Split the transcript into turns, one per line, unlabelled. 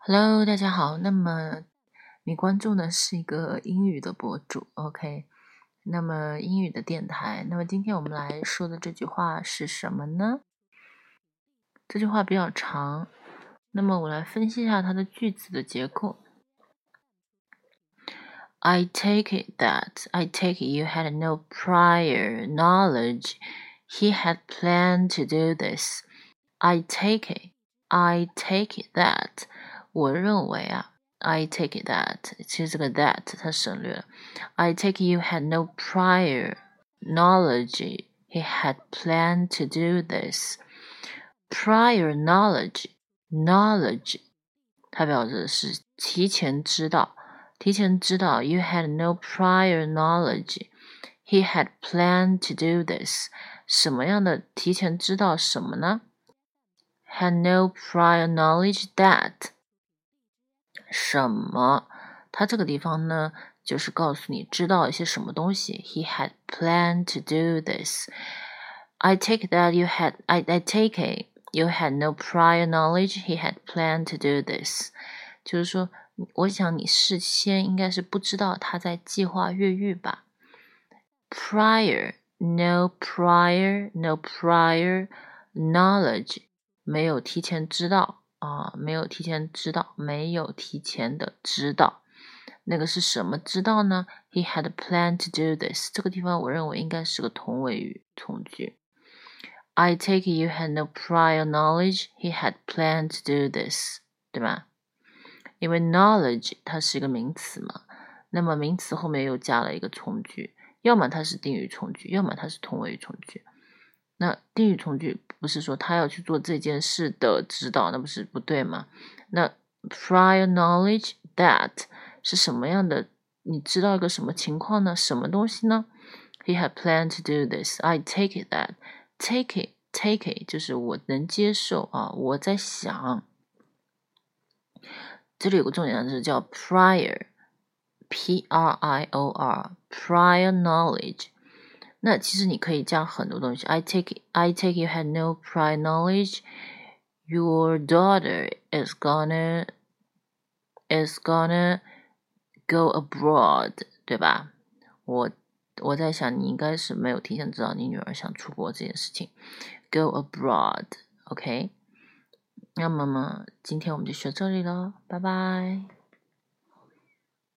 Hello，大家好。那么你关注的是一个英语的博主，OK？那么英语的电台。那么今天我们来说的这句话是什么呢？这句话比较长，那么我来分析一下它的句子的结构。I take it that I take it you had no prior knowledge he had planned to do this. I take it, I take it that 我认为啊，I take it that，其实这个 that 它省略了。I take you had no prior knowledge he had planned to do this. Prior knowledge, knowledge，它表示是提前知道，提前知道。You had no prior knowledge he had planned to do this. 什么样的提前知道什么呢？Had no prior knowledge that 什么？他这个地方呢，就是告诉你知道一些什么东西。He had planned to do this. I take that you had. I I take it you had no prior knowledge. He had planned to do this. 就是说，我想你事先应该是不知道他在计划越狱吧？Prior, no prior, no prior knowledge，没有提前知道。 啊，没有提前知道，没有提前的知道，那个是什么知道呢？He had planned to do this。这个地方我认为应该是个同位语从句。I take you had no prior knowledge he had planned to do this，对吧？因为 knowledge 它是一个名词嘛，那么名词后面又加了一个从句，要么它是定语从句，要么它是同位语从句。那定语从句不是说他要去做这件事的指导，那不是不对吗？那 prior knowledge that 是什么样的？你知道一个什么情况呢？什么东西呢？He had planned to do this. I take it that take it take it 就是我能接受啊，我在想。这里有个重点是叫 prior，p r i o r prior knowledge。那其实你可以加很多东西。I take I take you had no prior knowledge your daughter is gonna is gonna go abroad，对吧？我我在想你应该是没有提前知道你女儿想出国这件事情。Go abroad，OK？那么么今天我们就学这里了，拜拜。